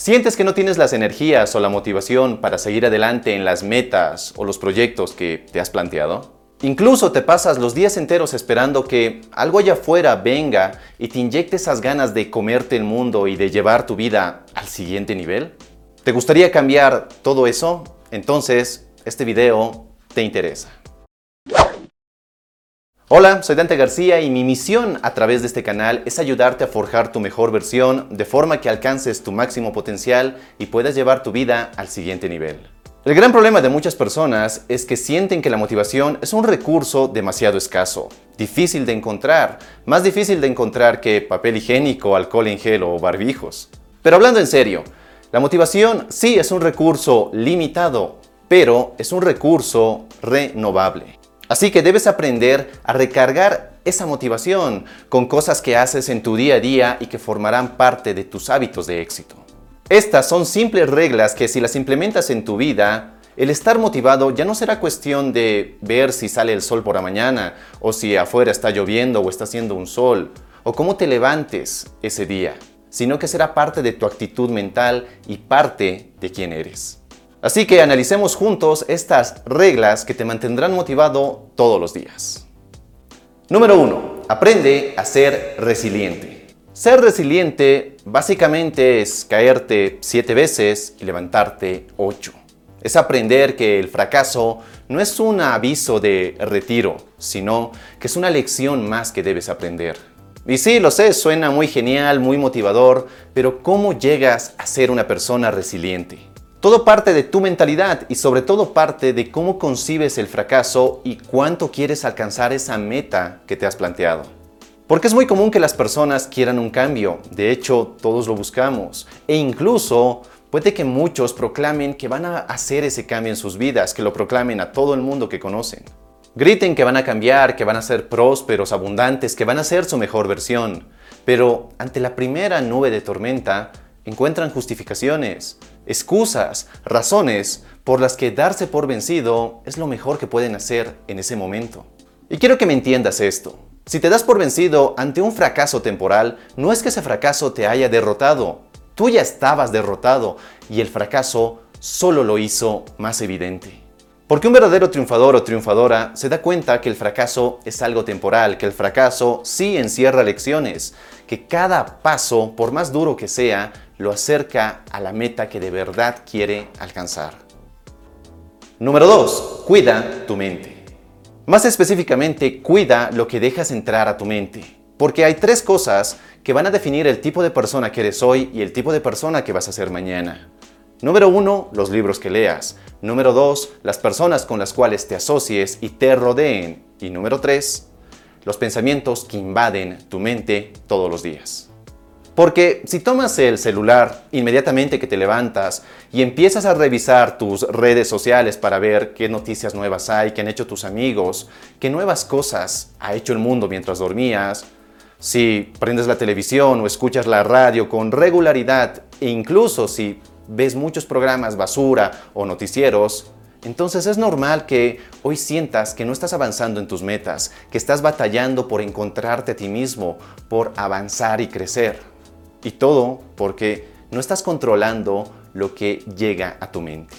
¿Sientes que no tienes las energías o la motivación para seguir adelante en las metas o los proyectos que te has planteado? Incluso te pasas los días enteros esperando que algo allá afuera venga y te inyecte esas ganas de comerte el mundo y de llevar tu vida al siguiente nivel. ¿Te gustaría cambiar todo eso? Entonces, este video te interesa. Hola, soy Dante García y mi misión a través de este canal es ayudarte a forjar tu mejor versión de forma que alcances tu máximo potencial y puedas llevar tu vida al siguiente nivel. El gran problema de muchas personas es que sienten que la motivación es un recurso demasiado escaso, difícil de encontrar, más difícil de encontrar que papel higiénico, alcohol en gel o barbijos. Pero hablando en serio, la motivación sí es un recurso limitado, pero es un recurso renovable. Así que debes aprender a recargar esa motivación con cosas que haces en tu día a día y que formarán parte de tus hábitos de éxito. Estas son simples reglas que si las implementas en tu vida, el estar motivado ya no será cuestión de ver si sale el sol por la mañana, o si afuera está lloviendo o está haciendo un sol, o cómo te levantes ese día, sino que será parte de tu actitud mental y parte de quién eres. Así que analicemos juntos estas reglas que te mantendrán motivado todos los días. Número 1. Aprende a ser resiliente. Ser resiliente básicamente es caerte 7 veces y levantarte 8. Es aprender que el fracaso no es un aviso de retiro, sino que es una lección más que debes aprender. Y sí, lo sé, suena muy genial, muy motivador, pero ¿cómo llegas a ser una persona resiliente? Todo parte de tu mentalidad y sobre todo parte de cómo concibes el fracaso y cuánto quieres alcanzar esa meta que te has planteado. Porque es muy común que las personas quieran un cambio, de hecho todos lo buscamos, e incluso puede que muchos proclamen que van a hacer ese cambio en sus vidas, que lo proclamen a todo el mundo que conocen. Griten que van a cambiar, que van a ser prósperos, abundantes, que van a ser su mejor versión, pero ante la primera nube de tormenta, encuentran justificaciones, excusas, razones por las que darse por vencido es lo mejor que pueden hacer en ese momento. Y quiero que me entiendas esto. Si te das por vencido ante un fracaso temporal, no es que ese fracaso te haya derrotado. Tú ya estabas derrotado y el fracaso solo lo hizo más evidente. Porque un verdadero triunfador o triunfadora se da cuenta que el fracaso es algo temporal, que el fracaso sí encierra lecciones, que cada paso, por más duro que sea, lo acerca a la meta que de verdad quiere alcanzar. Número 2. Cuida tu mente. Más específicamente, cuida lo que dejas entrar a tu mente. Porque hay tres cosas que van a definir el tipo de persona que eres hoy y el tipo de persona que vas a ser mañana. Número 1. Los libros que leas. Número 2. Las personas con las cuales te asocies y te rodeen. Y número 3. Los pensamientos que invaden tu mente todos los días. Porque si tomas el celular inmediatamente que te levantas y empiezas a revisar tus redes sociales para ver qué noticias nuevas hay, qué han hecho tus amigos, qué nuevas cosas ha hecho el mundo mientras dormías, si prendes la televisión o escuchas la radio con regularidad e incluso si ves muchos programas basura o noticieros, entonces es normal que hoy sientas que no estás avanzando en tus metas, que estás batallando por encontrarte a ti mismo, por avanzar y crecer. Y todo porque no estás controlando lo que llega a tu mente.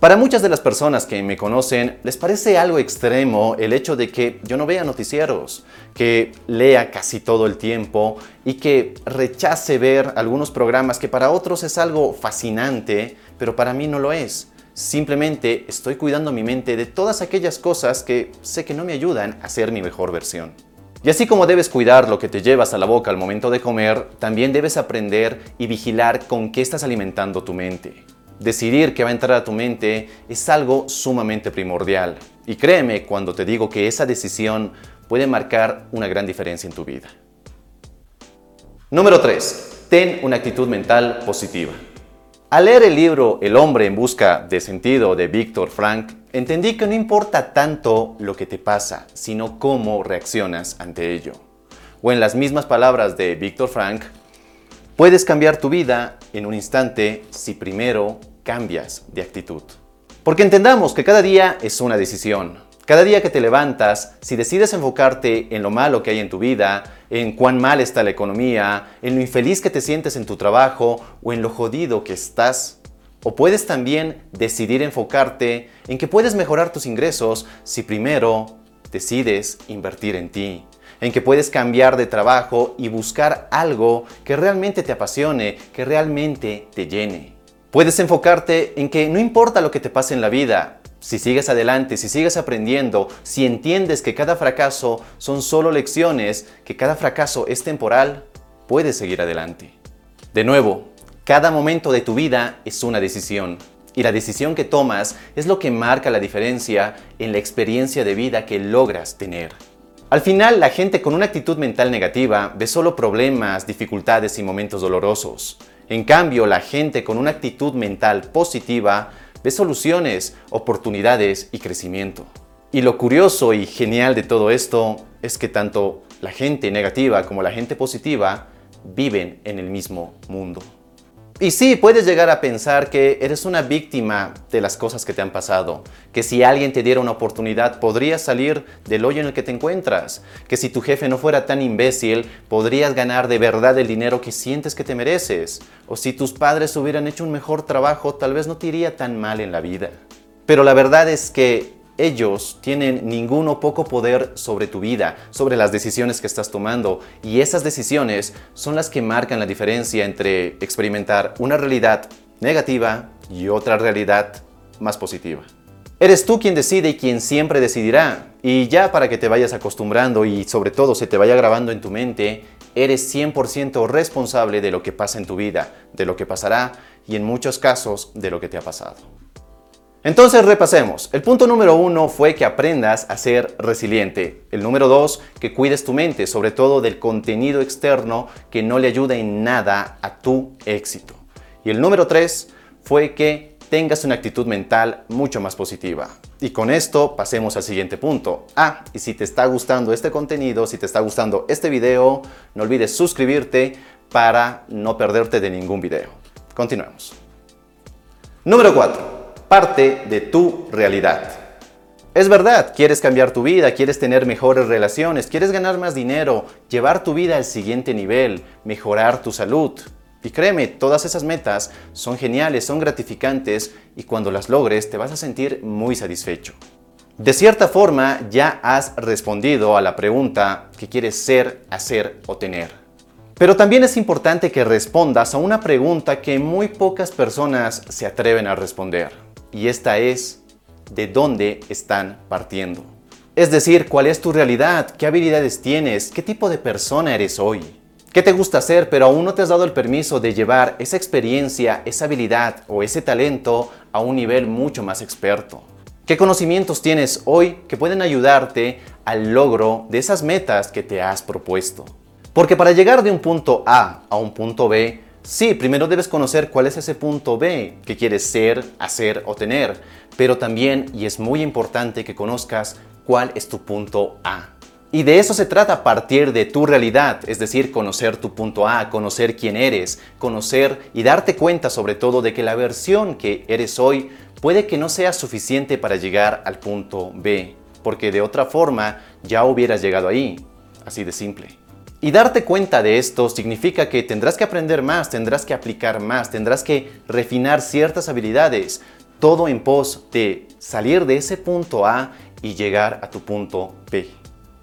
Para muchas de las personas que me conocen, les parece algo extremo el hecho de que yo no vea noticieros, que lea casi todo el tiempo y que rechace ver algunos programas que para otros es algo fascinante, pero para mí no lo es. Simplemente estoy cuidando mi mente de todas aquellas cosas que sé que no me ayudan a ser mi mejor versión. Y así como debes cuidar lo que te llevas a la boca al momento de comer, también debes aprender y vigilar con qué estás alimentando tu mente. Decidir qué va a entrar a tu mente es algo sumamente primordial. Y créeme cuando te digo que esa decisión puede marcar una gran diferencia en tu vida. Número 3. Ten una actitud mental positiva. Al leer el libro El hombre en busca de sentido de Víctor Frank, entendí que no importa tanto lo que te pasa, sino cómo reaccionas ante ello. O en las mismas palabras de Víctor Frank, puedes cambiar tu vida en un instante si primero cambias de actitud. Porque entendamos que cada día es una decisión. Cada día que te levantas, si decides enfocarte en lo malo que hay en tu vida, en cuán mal está la economía, en lo infeliz que te sientes en tu trabajo o en lo jodido que estás, o puedes también decidir enfocarte en que puedes mejorar tus ingresos si primero decides invertir en ti, en que puedes cambiar de trabajo y buscar algo que realmente te apasione, que realmente te llene. Puedes enfocarte en que no importa lo que te pase en la vida, si sigues adelante, si sigues aprendiendo, si entiendes que cada fracaso son solo lecciones, que cada fracaso es temporal, puedes seguir adelante. De nuevo, cada momento de tu vida es una decisión. Y la decisión que tomas es lo que marca la diferencia en la experiencia de vida que logras tener. Al final, la gente con una actitud mental negativa ve solo problemas, dificultades y momentos dolorosos. En cambio, la gente con una actitud mental positiva ve soluciones, oportunidades y crecimiento. Y lo curioso y genial de todo esto es que tanto la gente negativa como la gente positiva viven en el mismo mundo. Y sí, puedes llegar a pensar que eres una víctima de las cosas que te han pasado, que si alguien te diera una oportunidad podrías salir del hoyo en el que te encuentras, que si tu jefe no fuera tan imbécil podrías ganar de verdad el dinero que sientes que te mereces, o si tus padres hubieran hecho un mejor trabajo tal vez no te iría tan mal en la vida. Pero la verdad es que ellos tienen ningún o poco poder sobre tu vida, sobre las decisiones que estás tomando. Y esas decisiones son las que marcan la diferencia entre experimentar una realidad negativa y otra realidad más positiva. Eres tú quien decide y quien siempre decidirá. Y ya para que te vayas acostumbrando y sobre todo se te vaya grabando en tu mente, eres 100% responsable de lo que pasa en tu vida, de lo que pasará y en muchos casos de lo que te ha pasado. Entonces repasemos. El punto número uno fue que aprendas a ser resiliente. El número dos, que cuides tu mente, sobre todo del contenido externo que no le ayuda en nada a tu éxito. Y el número tres fue que tengas una actitud mental mucho más positiva. Y con esto pasemos al siguiente punto. Ah, y si te está gustando este contenido, si te está gustando este video, no olvides suscribirte para no perderte de ningún video. Continuemos. Número 4 parte de tu realidad. Es verdad, quieres cambiar tu vida, quieres tener mejores relaciones, quieres ganar más dinero, llevar tu vida al siguiente nivel, mejorar tu salud. Y créeme, todas esas metas son geniales, son gratificantes y cuando las logres te vas a sentir muy satisfecho. De cierta forma ya has respondido a la pregunta que quieres ser, hacer o tener. Pero también es importante que respondas a una pregunta que muy pocas personas se atreven a responder y esta es de dónde están partiendo. Es decir, cuál es tu realidad, qué habilidades tienes, qué tipo de persona eres hoy. ¿Qué te gusta hacer pero aún no te has dado el permiso de llevar esa experiencia, esa habilidad o ese talento a un nivel mucho más experto? ¿Qué conocimientos tienes hoy que pueden ayudarte al logro de esas metas que te has propuesto? Porque para llegar de un punto A a un punto B, Sí, primero debes conocer cuál es ese punto B que quieres ser, hacer o tener, pero también, y es muy importante que conozcas cuál es tu punto A. Y de eso se trata partir de tu realidad, es decir, conocer tu punto A, conocer quién eres, conocer y darte cuenta sobre todo de que la versión que eres hoy puede que no sea suficiente para llegar al punto B, porque de otra forma ya hubieras llegado ahí, así de simple. Y darte cuenta de esto significa que tendrás que aprender más, tendrás que aplicar más, tendrás que refinar ciertas habilidades, todo en pos de salir de ese punto A y llegar a tu punto B.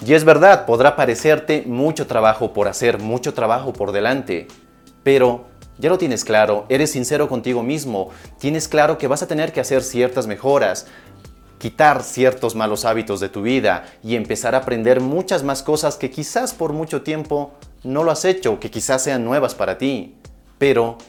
Y es verdad, podrá parecerte mucho trabajo por hacer, mucho trabajo por delante, pero ya lo tienes claro, eres sincero contigo mismo, tienes claro que vas a tener que hacer ciertas mejoras, quitar ciertos malos hábitos de tu vida y empezar a aprender muchas más cosas que quizás por mucho tiempo no lo has hecho, que quizás sean nuevas para ti. Pero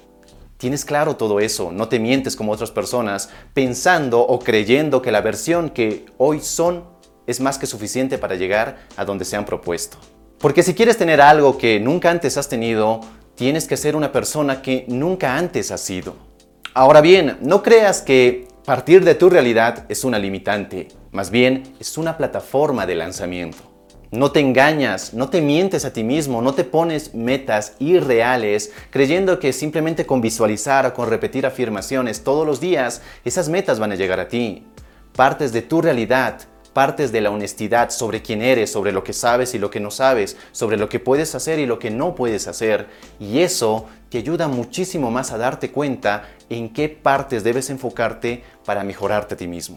tienes claro todo eso, no te mientes como otras personas pensando o creyendo que la versión que hoy son es más que suficiente para llegar a donde se han propuesto. Porque si quieres tener algo que nunca antes has tenido, tienes que ser una persona que nunca antes has sido. Ahora bien, no creas que Partir de tu realidad es una limitante, más bien es una plataforma de lanzamiento. No te engañas, no te mientes a ti mismo, no te pones metas irreales creyendo que simplemente con visualizar o con repetir afirmaciones todos los días, esas metas van a llegar a ti. Partes de tu realidad partes de la honestidad sobre quién eres, sobre lo que sabes y lo que no sabes, sobre lo que puedes hacer y lo que no puedes hacer. Y eso te ayuda muchísimo más a darte cuenta en qué partes debes enfocarte para mejorarte a ti mismo.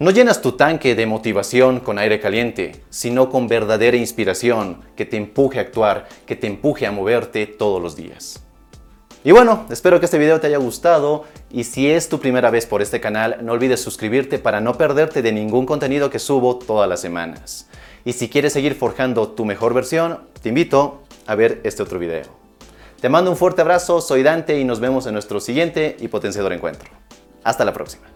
No llenas tu tanque de motivación con aire caliente, sino con verdadera inspiración que te empuje a actuar, que te empuje a moverte todos los días. Y bueno, espero que este video te haya gustado y si es tu primera vez por este canal, no olvides suscribirte para no perderte de ningún contenido que subo todas las semanas. Y si quieres seguir forjando tu mejor versión, te invito a ver este otro video. Te mando un fuerte abrazo, soy Dante y nos vemos en nuestro siguiente y potenciador encuentro. Hasta la próxima.